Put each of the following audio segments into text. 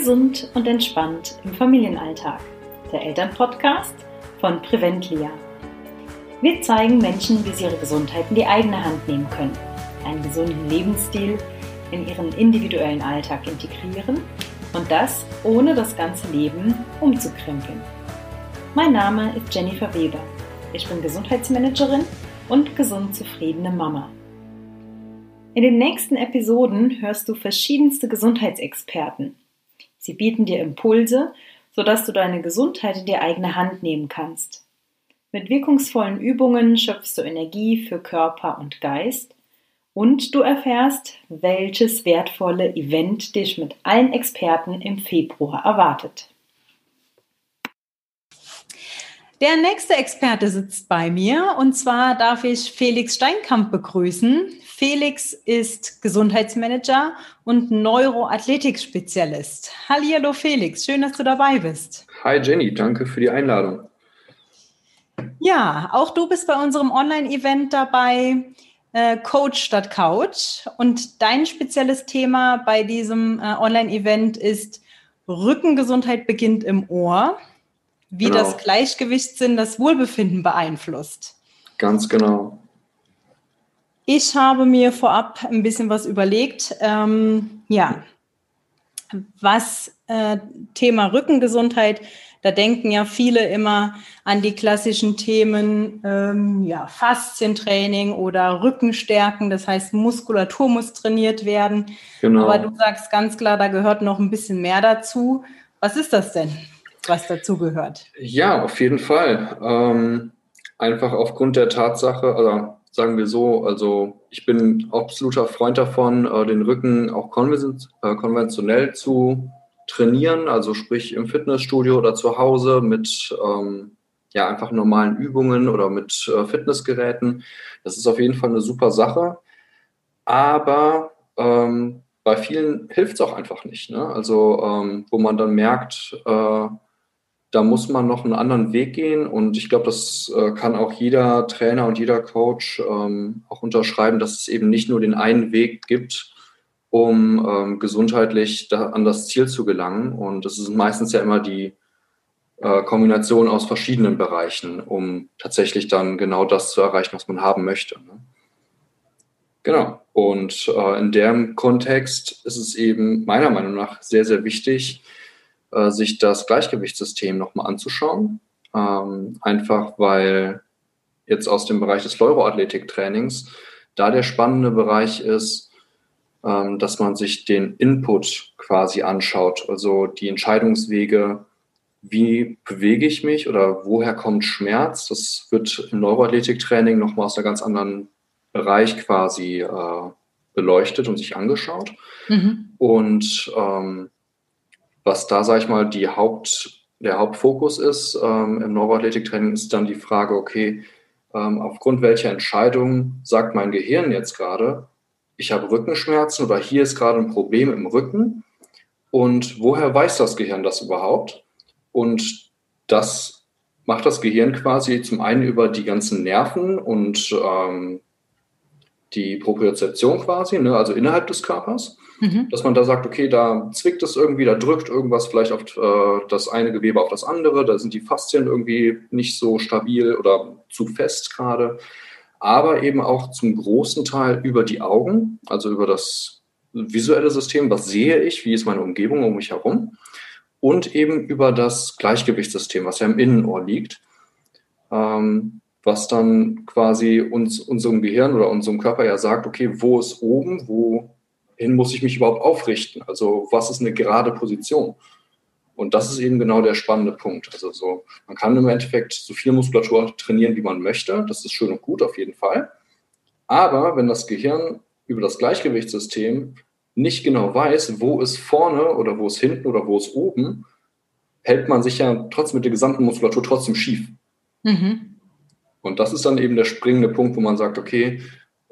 Gesund und entspannt im Familienalltag. Der Elternpodcast von Preventlia. Wir zeigen Menschen, wie sie ihre Gesundheit in die eigene Hand nehmen können, einen gesunden Lebensstil in ihren individuellen Alltag integrieren und das ohne das ganze Leben umzukrempeln. Mein Name ist Jennifer Weber. Ich bin Gesundheitsmanagerin und gesund zufriedene Mama. In den nächsten Episoden hörst du verschiedenste Gesundheitsexperten. Sie bieten dir Impulse, sodass du deine Gesundheit in die eigene Hand nehmen kannst. Mit wirkungsvollen Übungen schöpfst du Energie für Körper und Geist und du erfährst, welches wertvolle Event dich mit allen Experten im Februar erwartet. Der nächste Experte sitzt bei mir und zwar darf ich Felix Steinkamp begrüßen. Felix ist Gesundheitsmanager und Neuroathletik-Spezialist. Hallo Felix, schön, dass du dabei bist. Hi Jenny, danke für die Einladung. Ja, auch du bist bei unserem Online-Event dabei, äh, Coach statt Couch. Und dein spezielles Thema bei diesem äh, Online-Event ist Rückengesundheit beginnt im Ohr wie genau. das Gleichgewichtssinn das Wohlbefinden beeinflusst. Ganz genau. Ich habe mir vorab ein bisschen was überlegt. Ähm, ja, was äh, Thema Rückengesundheit, da denken ja viele immer an die klassischen Themen, ähm, ja, Faszientraining oder Rückenstärken, das heißt Muskulatur muss trainiert werden. Genau. Aber du sagst ganz klar, da gehört noch ein bisschen mehr dazu. Was ist das denn? was dazugehört. Ja, auf jeden Fall. Ähm, einfach aufgrund der Tatsache, also sagen wir so, also ich bin absoluter Freund davon, äh, den Rücken auch äh, konventionell zu trainieren, also sprich im Fitnessstudio oder zu Hause mit ähm, ja einfach normalen Übungen oder mit äh, Fitnessgeräten. Das ist auf jeden Fall eine super Sache. Aber ähm, bei vielen hilft es auch einfach nicht. Ne? Also ähm, wo man dann merkt, äh, da muss man noch einen anderen Weg gehen und ich glaube, das äh, kann auch jeder Trainer und jeder Coach ähm, auch unterschreiben, dass es eben nicht nur den einen Weg gibt, um ähm, gesundheitlich da, an das Ziel zu gelangen. Und das ist meistens ja immer die äh, Kombination aus verschiedenen Bereichen, um tatsächlich dann genau das zu erreichen, was man haben möchte. Ne? Genau. Und äh, in dem Kontext ist es eben meiner Meinung nach sehr, sehr wichtig, äh, sich das Gleichgewichtssystem nochmal anzuschauen. Ähm, einfach weil jetzt aus dem Bereich des Neuroathletik-Trainings da der spannende Bereich ist, ähm, dass man sich den Input quasi anschaut, also die Entscheidungswege, wie bewege ich mich oder woher kommt Schmerz. Das wird im Neuroathletik-Training nochmal aus einem ganz anderen Bereich quasi äh, beleuchtet und sich angeschaut. Mhm. Und ähm, was da, sage ich mal, die Haupt, der Hauptfokus ist ähm, im Neuroathletiktraining, ist dann die Frage, okay, ähm, aufgrund welcher Entscheidung sagt mein Gehirn jetzt gerade, ich habe Rückenschmerzen oder hier ist gerade ein Problem im Rücken. Und woher weiß das Gehirn das überhaupt? Und das macht das Gehirn quasi zum einen über die ganzen Nerven und ähm, die Propriozeption quasi, ne, also innerhalb des Körpers, mhm. dass man da sagt, okay, da zwickt es irgendwie, da drückt irgendwas vielleicht auf äh, das eine Gewebe auf das andere, da sind die Faszien irgendwie nicht so stabil oder zu fest gerade, aber eben auch zum großen Teil über die Augen, also über das visuelle System, was sehe ich, wie ist meine Umgebung um mich herum und eben über das Gleichgewichtssystem, was ja im Innenohr liegt. Ähm, was dann quasi uns, unserem Gehirn oder unserem Körper ja sagt, okay, wo ist oben, wohin muss ich mich überhaupt aufrichten? Also was ist eine gerade Position? Und das ist eben genau der spannende Punkt. Also so, man kann im Endeffekt so viel Muskulatur trainieren, wie man möchte. Das ist schön und gut auf jeden Fall. Aber wenn das Gehirn über das Gleichgewichtssystem nicht genau weiß, wo ist vorne oder wo ist hinten oder wo ist oben, hält man sich ja trotzdem mit der gesamten Muskulatur trotzdem schief. Mhm. Und das ist dann eben der springende Punkt, wo man sagt, okay,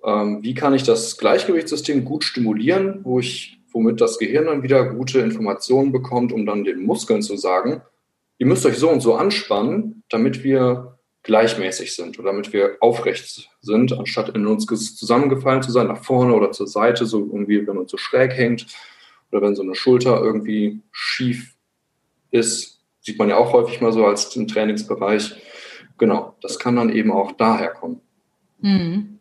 ähm, wie kann ich das Gleichgewichtssystem gut stimulieren, wo ich, womit das Gehirn dann wieder gute Informationen bekommt, um dann den Muskeln zu sagen, ihr müsst euch so und so anspannen, damit wir gleichmäßig sind oder damit wir aufrecht sind, anstatt in uns zusammengefallen zu sein, nach vorne oder zur Seite, so irgendwie, wenn uns so schräg hängt. oder wenn so eine Schulter irgendwie schief ist, sieht man ja auch häufig mal so als im Trainingsbereich. Genau, das kann dann eben auch daher kommen. Mhm.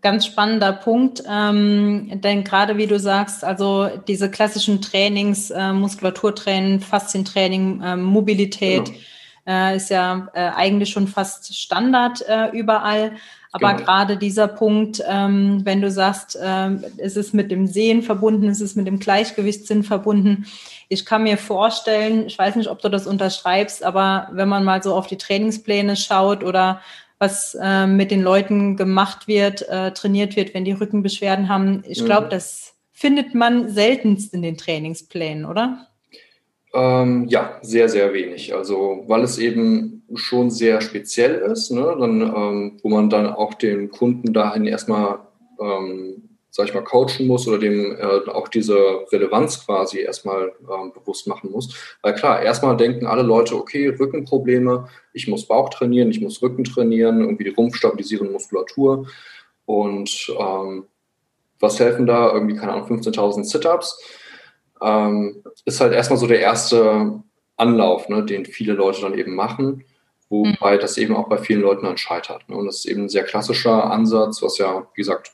Ganz spannender Punkt, ähm, denn gerade wie du sagst, also diese klassischen Trainings, äh, Muskulaturtraining, Faszientraining, äh, Mobilität, genau äh, ist ja äh, eigentlich schon fast Standard äh, überall. Aber genau. gerade dieser Punkt, ähm, wenn du sagst, ähm, es ist mit dem Sehen verbunden, es ist mit dem Gleichgewichtssinn verbunden. Ich kann mir vorstellen, ich weiß nicht, ob du das unterschreibst, aber wenn man mal so auf die Trainingspläne schaut oder was äh, mit den Leuten gemacht wird, äh, trainiert wird, wenn die Rückenbeschwerden haben, ich glaube, mhm. das findet man seltenst in den Trainingsplänen, oder? Ähm, ja, sehr, sehr wenig. Also, weil es eben schon sehr speziell ist, ne, dann, ähm, wo man dann auch den Kunden dahin erstmal, ähm, sag ich mal, coachen muss oder dem äh, auch diese Relevanz quasi erstmal ähm, bewusst machen muss. Weil klar, erstmal denken alle Leute, okay, Rückenprobleme, ich muss Bauch trainieren, ich muss Rücken trainieren, irgendwie die Rumpf stabilisieren, Muskulatur. Und ähm, was helfen da? Irgendwie, keine Ahnung, 15.000 Sit-Ups ähm, ist halt erstmal so der erste Anlauf, ne, den viele Leute dann eben machen, wobei mhm. das eben auch bei vielen Leuten dann scheitert. Ne? Und das ist eben ein sehr klassischer Ansatz, was ja, wie gesagt,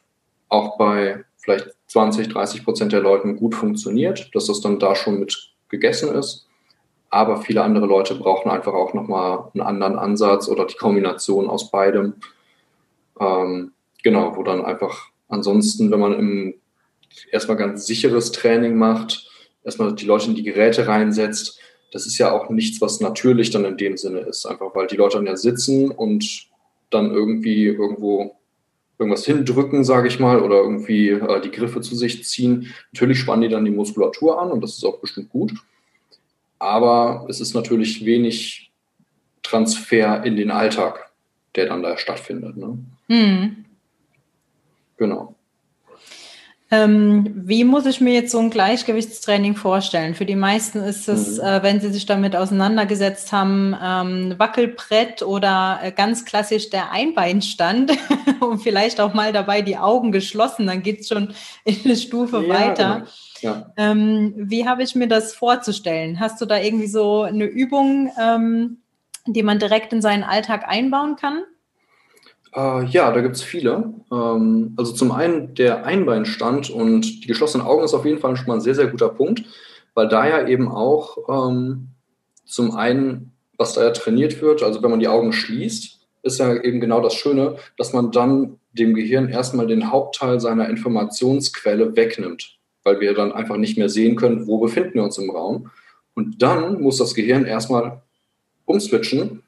auch bei vielleicht 20, 30 Prozent der Leuten gut funktioniert, dass das dann da schon mit gegessen ist. Aber viele andere Leute brauchen einfach auch nochmal einen anderen Ansatz oder die Kombination aus beidem. Ähm, genau, wo dann einfach ansonsten, wenn man im erstmal ganz sicheres Training macht, erstmal die Leute in die Geräte reinsetzt, das ist ja auch nichts, was natürlich dann in dem Sinne ist. Einfach weil die Leute dann ja sitzen und dann irgendwie irgendwo irgendwas hindrücken, sage ich mal, oder irgendwie äh, die Griffe zu sich ziehen. Natürlich spannen die dann die Muskulatur an und das ist auch bestimmt gut. Aber es ist natürlich wenig Transfer in den Alltag, der dann da stattfindet. Ne? Mhm. Genau. Ähm, wie muss ich mir jetzt so ein Gleichgewichtstraining vorstellen? Für die meisten ist es, mhm. äh, wenn sie sich damit auseinandergesetzt haben, ähm, Wackelbrett oder äh, ganz klassisch der Einbeinstand und vielleicht auch mal dabei die Augen geschlossen, dann geht es schon in eine Stufe ja, weiter. Genau. Ja. Ähm, wie habe ich mir das vorzustellen? Hast du da irgendwie so eine Übung, ähm, die man direkt in seinen Alltag einbauen kann? Äh, ja, da gibt es viele. Ähm, also zum einen der Einbeinstand und die geschlossenen Augen ist auf jeden Fall schon mal ein sehr, sehr guter Punkt, weil da ja eben auch ähm, zum einen, was da ja trainiert wird, also wenn man die Augen schließt, ist ja eben genau das Schöne, dass man dann dem Gehirn erstmal den Hauptteil seiner Informationsquelle wegnimmt, weil wir dann einfach nicht mehr sehen können, wo befinden wir uns im Raum. Und dann muss das Gehirn erstmal umswitchen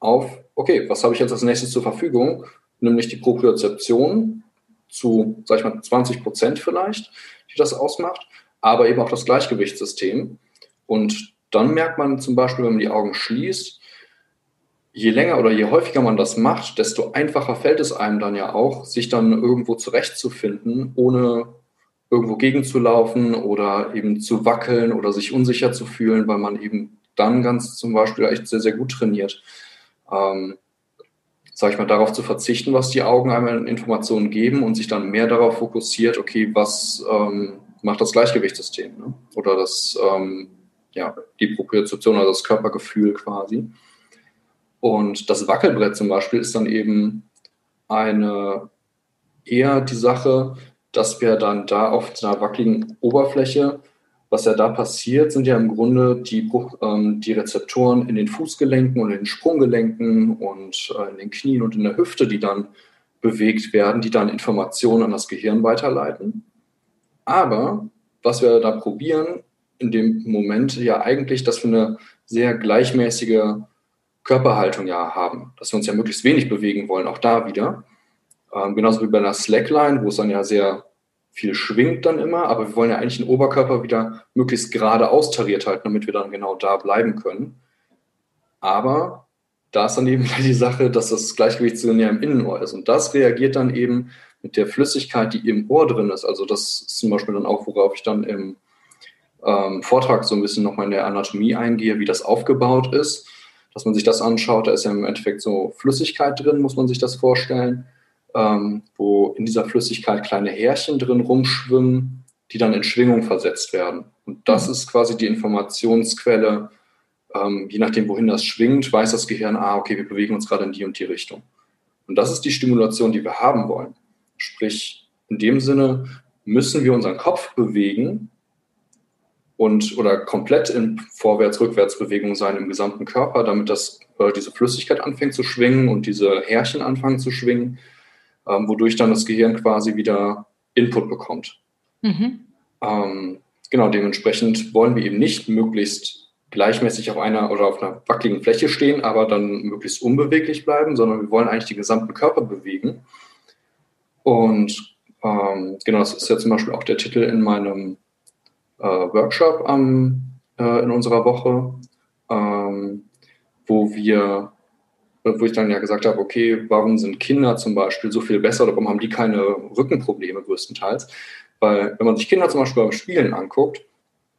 auf okay, was habe ich jetzt als nächstes zur Verfügung? Nämlich die Propriozeption zu, sag ich mal, 20 Prozent vielleicht, die das ausmacht, aber eben auch das Gleichgewichtssystem. Und dann merkt man zum Beispiel, wenn man die Augen schließt, je länger oder je häufiger man das macht, desto einfacher fällt es einem dann ja auch, sich dann irgendwo zurechtzufinden, ohne irgendwo gegenzulaufen oder eben zu wackeln oder sich unsicher zu fühlen, weil man eben dann ganz zum Beispiel echt sehr, sehr gut trainiert ähm, sage ich mal, darauf zu verzichten, was die Augen einmal in Informationen geben und sich dann mehr darauf fokussiert, okay, was ähm, macht das Gleichgewichtssystem ne? oder das, ähm, ja, die Propriozeption, also das Körpergefühl quasi. Und das Wackelbrett zum Beispiel ist dann eben eine eher die Sache, dass wir dann da auf einer wackeligen Oberfläche was ja da passiert, sind ja im Grunde die, ähm, die Rezeptoren in den Fußgelenken und in den Sprunggelenken und äh, in den Knien und in der Hüfte, die dann bewegt werden, die dann Informationen an das Gehirn weiterleiten. Aber was wir da probieren, in dem Moment ja eigentlich, dass wir eine sehr gleichmäßige Körperhaltung ja haben, dass wir uns ja möglichst wenig bewegen wollen, auch da wieder. Ähm, genauso wie bei einer Slackline, wo es dann ja sehr viel schwingt dann immer, aber wir wollen ja eigentlich den Oberkörper wieder möglichst gerade austariert halten, damit wir dann genau da bleiben können. Aber da ist dann eben die Sache, dass das Gleichgewichtssinn ja im Innenohr ist. Und das reagiert dann eben mit der Flüssigkeit, die im Ohr drin ist. Also das ist zum Beispiel dann auch, worauf ich dann im ähm, Vortrag so ein bisschen nochmal in der Anatomie eingehe, wie das aufgebaut ist. Dass man sich das anschaut, da ist ja im Endeffekt so Flüssigkeit drin, muss man sich das vorstellen ähm, wo in dieser Flüssigkeit kleine Härchen drin rumschwimmen, die dann in Schwingung versetzt werden. Und das mhm. ist quasi die Informationsquelle. Ähm, je nachdem, wohin das schwingt, weiß das Gehirn, ah, okay, wir bewegen uns gerade in die und die Richtung. Und das ist die Stimulation, die wir haben wollen. Sprich, in dem Sinne müssen wir unseren Kopf bewegen und oder komplett in Vorwärts-Rückwärts-Bewegung sein im gesamten Körper, damit das, äh, diese Flüssigkeit anfängt zu schwingen und diese Härchen anfangen zu schwingen, ähm, wodurch dann das Gehirn quasi wieder Input bekommt. Mhm. Ähm, genau, dementsprechend wollen wir eben nicht möglichst gleichmäßig auf einer oder auf einer wackeligen Fläche stehen, aber dann möglichst unbeweglich bleiben, sondern wir wollen eigentlich den gesamten Körper bewegen. Und ähm, genau, das ist ja zum Beispiel auch der Titel in meinem äh, Workshop am, äh, in unserer Woche, ähm, wo wir wo ich dann ja gesagt habe, okay, warum sind Kinder zum Beispiel so viel besser oder warum haben die keine Rückenprobleme größtenteils? Weil wenn man sich Kinder zum Beispiel beim Spielen anguckt,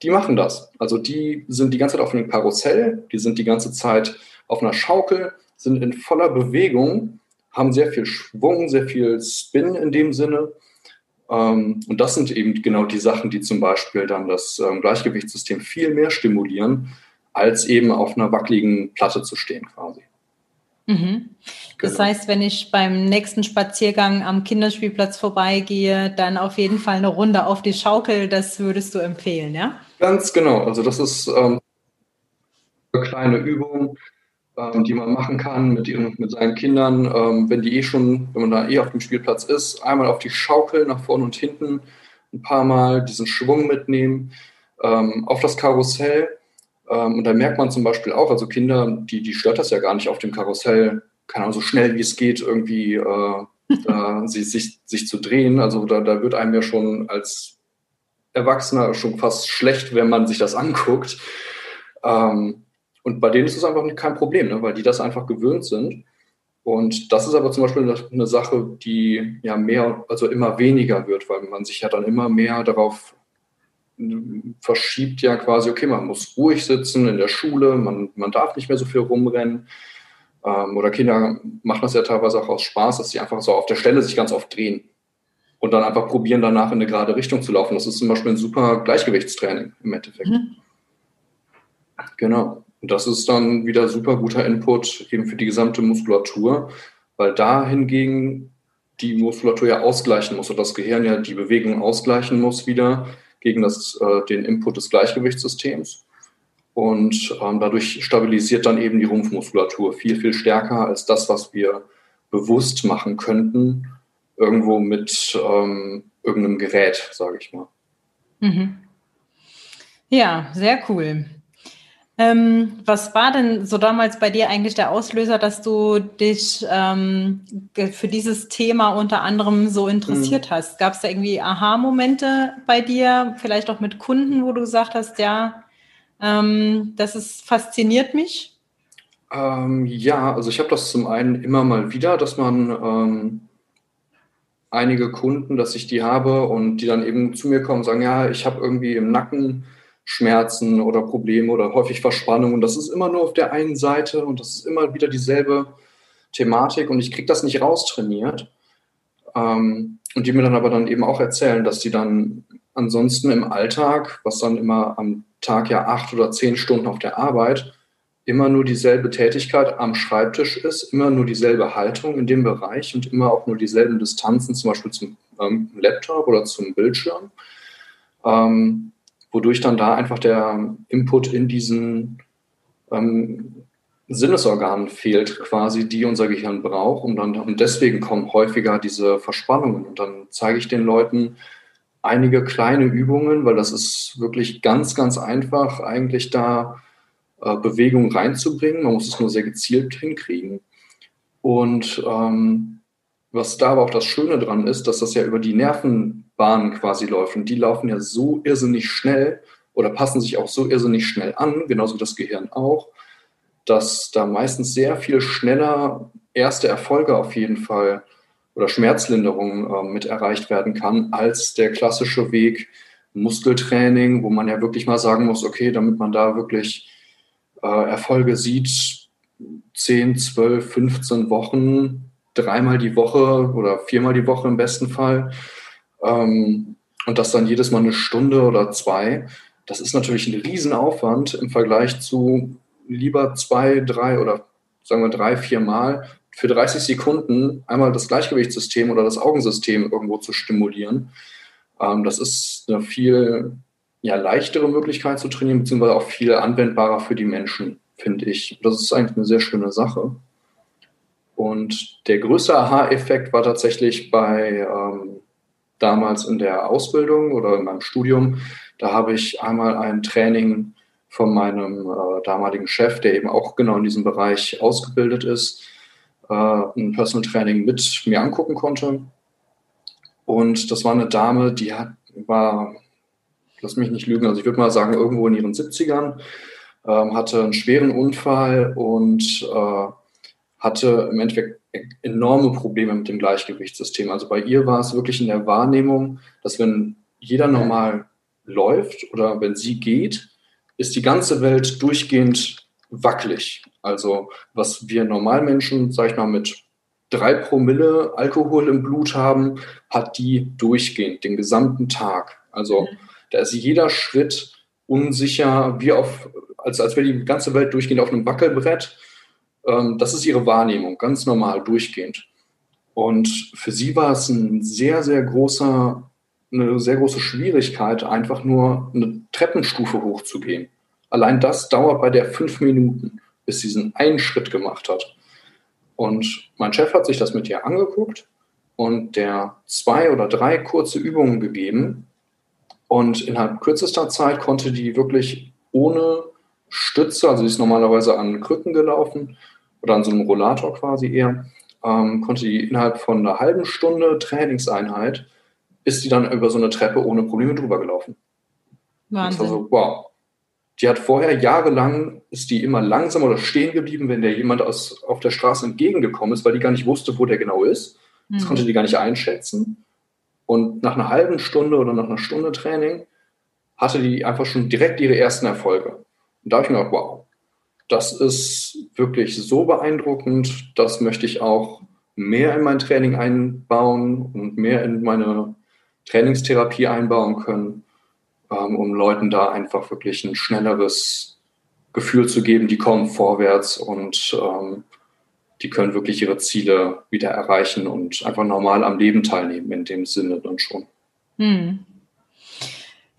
die machen das. Also die sind die ganze Zeit auf einem Karussell, die sind die ganze Zeit auf einer Schaukel, sind in voller Bewegung, haben sehr viel Schwung, sehr viel Spin in dem Sinne. Ähm, und das sind eben genau die Sachen, die zum Beispiel dann das ähm, Gleichgewichtssystem viel mehr stimulieren, als eben auf einer wackeligen Platte zu stehen quasi. Mhm. Das genau. heißt, wenn ich beim nächsten Spaziergang am Kinderspielplatz vorbeigehe, dann auf jeden Fall eine Runde auf die Schaukel, das würdest du empfehlen, ja? Ganz genau. Also das ist ähm, eine kleine Übung, ähm, die man machen kann mit, ihren, mit seinen Kindern, ähm, wenn die eh schon, wenn man da eh auf dem Spielplatz ist, einmal auf die Schaukel nach vorne und hinten, ein paar Mal diesen Schwung mitnehmen, ähm, auf das Karussell und da merkt man zum Beispiel auch, also Kinder, die, die stört das ja gar nicht auf dem Karussell, keine Ahnung, so schnell wie es geht, irgendwie äh, äh, sie, sich, sich zu drehen. Also da, da wird einem ja schon als Erwachsener schon fast schlecht, wenn man sich das anguckt. Ähm, und bei denen ist es einfach kein Problem, ne? weil die das einfach gewöhnt sind. Und das ist aber zum Beispiel eine Sache, die ja mehr, also immer weniger wird, weil man sich ja dann immer mehr darauf verschiebt ja quasi, okay, man muss ruhig sitzen in der Schule, man, man darf nicht mehr so viel rumrennen. Ähm, oder Kinder machen das ja teilweise auch aus Spaß, dass sie einfach so auf der Stelle sich ganz oft drehen und dann einfach probieren, danach in eine gerade Richtung zu laufen. Das ist zum Beispiel ein super Gleichgewichtstraining im Endeffekt. Mhm. Genau. Und das ist dann wieder super guter Input eben für die gesamte Muskulatur, weil da hingegen die Muskulatur ja ausgleichen muss und das Gehirn ja die Bewegung ausgleichen muss wieder gegen das, äh, den Input des Gleichgewichtssystems. Und ähm, dadurch stabilisiert dann eben die Rumpfmuskulatur viel, viel stärker als das, was wir bewusst machen könnten, irgendwo mit ähm, irgendeinem Gerät, sage ich mal. Mhm. Ja, sehr cool. Ähm, was war denn so damals bei dir eigentlich der Auslöser, dass du dich ähm, für dieses Thema unter anderem so interessiert mhm. hast? Gab es da irgendwie Aha-Momente bei dir, vielleicht auch mit Kunden, wo du gesagt hast, ja, ähm, das ist, fasziniert mich? Ähm, ja, also ich habe das zum einen immer mal wieder, dass man ähm, einige Kunden, dass ich die habe und die dann eben zu mir kommen und sagen, ja, ich habe irgendwie im Nacken Schmerzen oder Probleme oder häufig Verspannung. Und das ist immer nur auf der einen Seite und das ist immer wieder dieselbe Thematik und ich kriege das nicht raustrainiert. Ähm, und die mir dann aber dann eben auch erzählen, dass die dann ansonsten im Alltag, was dann immer am Tag ja acht oder zehn Stunden auf der Arbeit, immer nur dieselbe Tätigkeit am Schreibtisch ist, immer nur dieselbe Haltung in dem Bereich und immer auch nur dieselben Distanzen, zum Beispiel zum ähm, Laptop oder zum Bildschirm. Ähm, wodurch dann da einfach der Input in diesen ähm, Sinnesorganen fehlt, quasi, die unser Gehirn braucht. Und, dann, und deswegen kommen häufiger diese Verspannungen. Und dann zeige ich den Leuten einige kleine Übungen, weil das ist wirklich ganz, ganz einfach, eigentlich da äh, Bewegung reinzubringen. Man muss es nur sehr gezielt hinkriegen. Und ähm, was da aber auch das Schöne dran ist, dass das ja über die Nervenbahnen quasi läuft. Und die laufen ja so irrsinnig schnell oder passen sich auch so irrsinnig schnell an, genauso wie das Gehirn auch, dass da meistens sehr viel schneller erste Erfolge auf jeden Fall oder Schmerzlinderung äh, mit erreicht werden kann, als der klassische Weg Muskeltraining, wo man ja wirklich mal sagen muss, okay, damit man da wirklich äh, Erfolge sieht, 10, 12, 15 Wochen dreimal die Woche oder viermal die Woche im besten Fall. Ähm, und das dann jedes Mal eine Stunde oder zwei, das ist natürlich ein Riesenaufwand im Vergleich zu lieber zwei, drei oder sagen wir drei, vier Mal für 30 Sekunden einmal das Gleichgewichtssystem oder das Augensystem irgendwo zu stimulieren. Ähm, das ist eine viel ja, leichtere Möglichkeit zu trainieren, beziehungsweise auch viel anwendbarer für die Menschen, finde ich. Das ist eigentlich eine sehr schöne Sache. Und der größte Aha-Effekt war tatsächlich bei ähm, damals in der Ausbildung oder in meinem Studium. Da habe ich einmal ein Training von meinem äh, damaligen Chef, der eben auch genau in diesem Bereich ausgebildet ist, äh, ein Personal Training mit mir angucken konnte. Und das war eine Dame, die hat, war, lass mich nicht lügen, also ich würde mal sagen, irgendwo in ihren 70ern, ähm, hatte einen schweren Unfall und äh, hatte im Endeffekt enorme Probleme mit dem Gleichgewichtssystem. Also bei ihr war es wirklich in der Wahrnehmung, dass wenn jeder normal läuft oder wenn sie geht, ist die ganze Welt durchgehend wackelig. Also was wir Normalmenschen, sag ich mal, mit drei Promille Alkohol im Blut haben, hat die durchgehend den gesamten Tag. Also da ist jeder Schritt unsicher, wie auf, als, als wäre die ganze Welt durchgehend auf einem Wackelbrett. Ähm, das ist ihre Wahrnehmung, ganz normal, durchgehend. Und für sie war es ein sehr, sehr großer, eine sehr große Schwierigkeit, einfach nur eine Treppenstufe hochzugehen. Allein das dauert bei der fünf Minuten, bis sie diesen einen Schritt gemacht hat. Und mein Chef hat sich das mit ihr angeguckt und der zwei oder drei kurze Übungen gegeben. Und innerhalb kürzester Zeit konnte die wirklich ohne Stütze, also sie ist normalerweise an Krücken gelaufen oder an so einem Rollator quasi eher, ähm, konnte die innerhalb von einer halben Stunde Trainingseinheit, ist die dann über so eine Treppe ohne Probleme drüber gelaufen. Wahnsinn. Also, wow. Die hat vorher jahrelang, ist die immer langsam oder stehen geblieben, wenn der jemand aus, auf der Straße entgegengekommen ist, weil die gar nicht wusste, wo der genau ist. Das mhm. konnte die gar nicht einschätzen. Und nach einer halben Stunde oder nach einer Stunde Training hatte die einfach schon direkt ihre ersten Erfolge. Und da habe ich mir gedacht, wow, das ist wirklich so beeindruckend, das möchte ich auch mehr in mein Training einbauen und mehr in meine Trainingstherapie einbauen können ähm, um Leuten da einfach wirklich ein schnelleres Gefühl zu geben, die kommen vorwärts und ähm, die können wirklich ihre Ziele wieder erreichen und einfach normal am Leben teilnehmen in dem Sinne dann schon. Hm.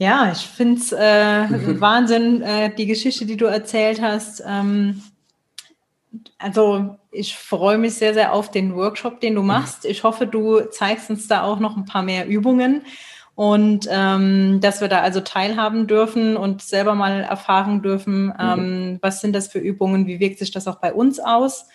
Ja, ich finde es äh, Wahnsinn, äh, die Geschichte, die du erzählt hast. Ähm, also ich freue mich sehr, sehr auf den Workshop, den du machst. Ich hoffe, du zeigst uns da auch noch ein paar mehr Übungen und ähm, dass wir da also teilhaben dürfen und selber mal erfahren dürfen, mhm. ähm, was sind das für Übungen, wie wirkt sich das auch bei uns aus.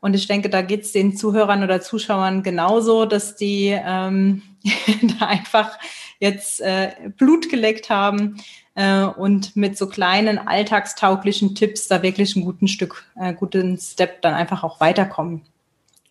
Und ich denke, da geht es den Zuhörern oder Zuschauern genauso, dass die ähm, da einfach jetzt äh, Blut geleckt haben äh, und mit so kleinen alltagstauglichen Tipps da wirklich einen guten Stück, äh, guten Step dann einfach auch weiterkommen.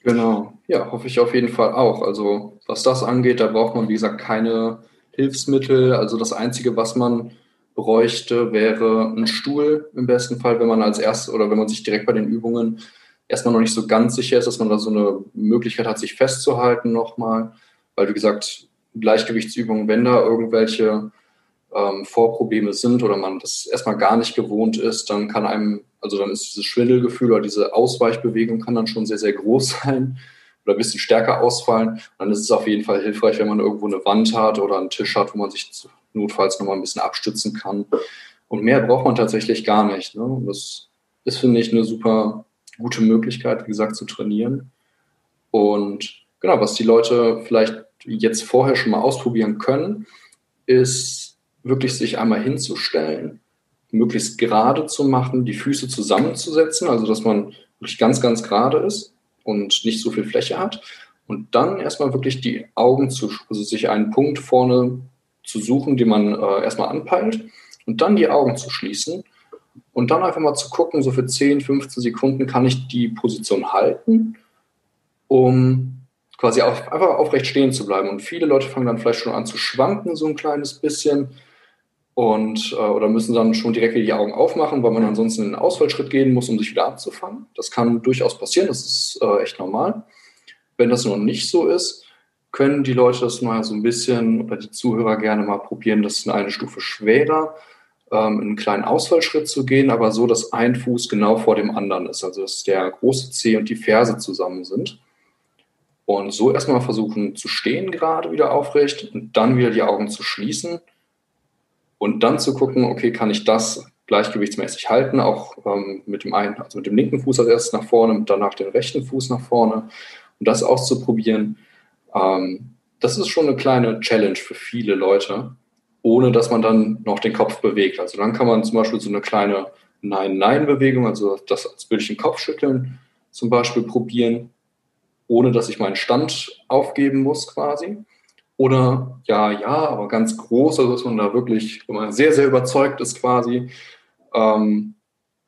Genau, ja, hoffe ich auf jeden Fall auch. Also was das angeht, da braucht man, wie gesagt, keine Hilfsmittel. Also das Einzige, was man bräuchte, wäre ein Stuhl im besten Fall, wenn man als erstes oder wenn man sich direkt bei den Übungen erstmal noch nicht so ganz sicher ist, dass man da so eine Möglichkeit hat, sich festzuhalten nochmal. Weil, wie gesagt, Gleichgewichtsübungen, wenn da irgendwelche ähm, Vorprobleme sind oder man das erstmal gar nicht gewohnt ist, dann kann einem, also dann ist dieses Schwindelgefühl oder diese Ausweichbewegung kann dann schon sehr, sehr groß sein oder ein bisschen stärker ausfallen. Dann ist es auf jeden Fall hilfreich, wenn man irgendwo eine Wand hat oder einen Tisch hat, wo man sich notfalls nochmal ein bisschen abstützen kann. Und mehr braucht man tatsächlich gar nicht. Ne? Das ist, finde ich, eine super gute Möglichkeit, wie gesagt, zu trainieren. Und genau, was die Leute vielleicht jetzt vorher schon mal ausprobieren können, ist wirklich sich einmal hinzustellen, möglichst gerade zu machen, die Füße zusammenzusetzen, also dass man wirklich ganz, ganz gerade ist und nicht so viel Fläche hat. Und dann erstmal wirklich die Augen zu, also sich einen Punkt vorne zu suchen, den man äh, erstmal anpeilt und dann die Augen zu schließen und dann einfach mal zu gucken, so für 10, 15 Sekunden kann ich die Position halten, um quasi auf, einfach aufrecht stehen zu bleiben. Und viele Leute fangen dann vielleicht schon an zu schwanken, so ein kleines bisschen und äh, oder müssen dann schon direkt wieder die Augen aufmachen, weil man ansonsten in den Ausfallschritt gehen muss, um sich wieder abzufangen. Das kann durchaus passieren, das ist äh, echt normal. Wenn das noch nicht so ist, können die Leute das mal so ein bisschen oder die Zuhörer gerne mal probieren, das in eine Stufe schwerer, ähm, einen kleinen Ausfallschritt zu gehen, aber so, dass ein Fuß genau vor dem anderen ist. Also dass der große Zeh und die Ferse zusammen sind. Und so erstmal versuchen zu stehen, gerade wieder aufrecht und dann wieder die Augen zu schließen und dann zu gucken, okay, kann ich das gleichgewichtsmäßig halten, auch ähm, mit dem einen, also mit dem linken Fuß als erstes nach vorne und danach den rechten Fuß nach vorne und das auszuprobieren. Ähm, das ist schon eine kleine Challenge für viele Leute, ohne dass man dann noch den Kopf bewegt. Also dann kann man zum Beispiel so eine kleine Nein-Nein-Bewegung, also das als würde ich den Kopf schütteln, zum Beispiel probieren, ohne dass ich meinen Stand aufgeben muss quasi. Oder ja, ja, aber ganz groß, also dass man da wirklich, wenn man sehr, sehr überzeugt ist quasi, ähm,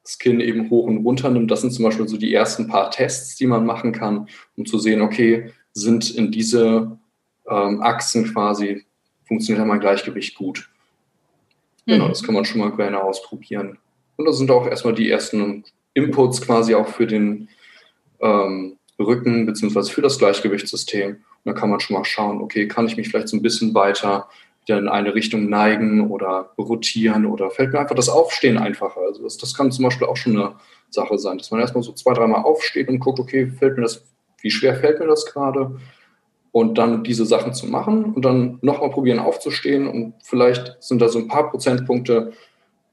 das Kinn eben hoch und runter nimmt. Das sind zum Beispiel so die ersten paar Tests, die man machen kann, um zu sehen, okay, sind in diese ähm, Achsen quasi, funktioniert mein Gleichgewicht gut. Genau, mhm. das kann man schon mal gerne ausprobieren. Und das sind auch erstmal die ersten Inputs quasi auch für den ähm, Rücken beziehungsweise für das Gleichgewichtssystem. Und da kann man schon mal schauen, okay, kann ich mich vielleicht so ein bisschen weiter wieder in eine Richtung neigen oder rotieren oder fällt mir einfach das Aufstehen einfacher. Also das, das kann zum Beispiel auch schon eine Sache sein, dass man erstmal so zwei, dreimal aufsteht und guckt, okay, fällt mir das, wie schwer fällt mir das gerade? Und dann diese Sachen zu machen und dann nochmal probieren aufzustehen und vielleicht sind da so ein paar Prozentpunkte,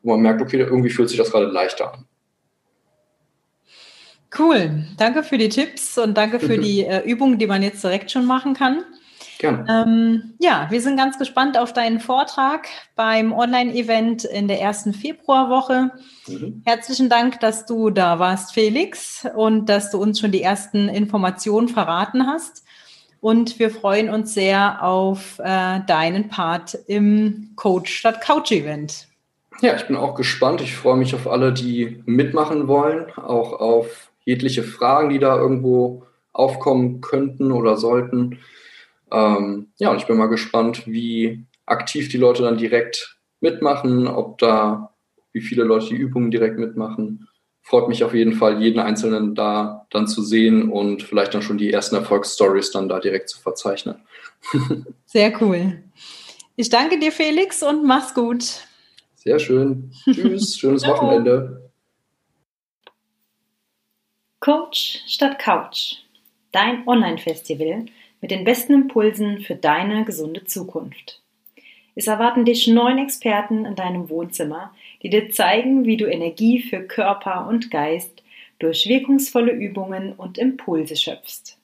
wo man merkt, okay, irgendwie fühlt sich das gerade leichter an. Cool, danke für die Tipps und danke für die äh, Übungen, die man jetzt direkt schon machen kann. Gerne. Ähm, ja, wir sind ganz gespannt auf deinen Vortrag beim Online-Event in der ersten Februarwoche. Mhm. Herzlichen Dank, dass du da warst, Felix, und dass du uns schon die ersten Informationen verraten hast. Und wir freuen uns sehr auf äh, deinen Part im Coach statt Couch Event. Ja, ich bin auch gespannt. Ich freue mich auf alle, die mitmachen wollen, auch auf jegliche Fragen, die da irgendwo aufkommen könnten oder sollten. Ähm, ja, und ich bin mal gespannt, wie aktiv die Leute dann direkt mitmachen, ob da, wie viele Leute die Übungen direkt mitmachen. Freut mich auf jeden Fall, jeden Einzelnen da dann zu sehen und vielleicht dann schon die ersten Erfolgsstories dann da direkt zu verzeichnen. Sehr cool. Ich danke dir, Felix, und mach's gut. Sehr schön. Tschüss, schönes Wochenende. Coach statt Couch. Dein Online-Festival mit den besten Impulsen für deine gesunde Zukunft. Es erwarten dich neun Experten in deinem Wohnzimmer, die dir zeigen, wie du Energie für Körper und Geist durch wirkungsvolle Übungen und Impulse schöpfst.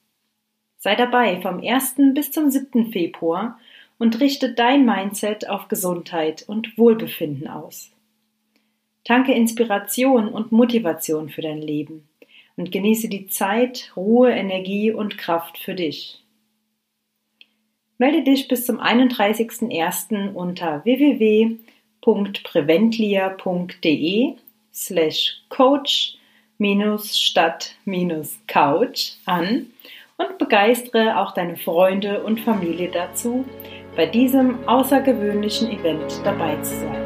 Sei dabei vom 1. bis zum 7. Februar und richte dein Mindset auf Gesundheit und Wohlbefinden aus. Tanke Inspiration und Motivation für dein Leben und genieße die Zeit, Ruhe, Energie und Kraft für dich. Melde dich bis zum 31.01. unter www.preventlia.de slash coach statt couch an und begeistere auch deine Freunde und Familie dazu, bei diesem außergewöhnlichen Event dabei zu sein.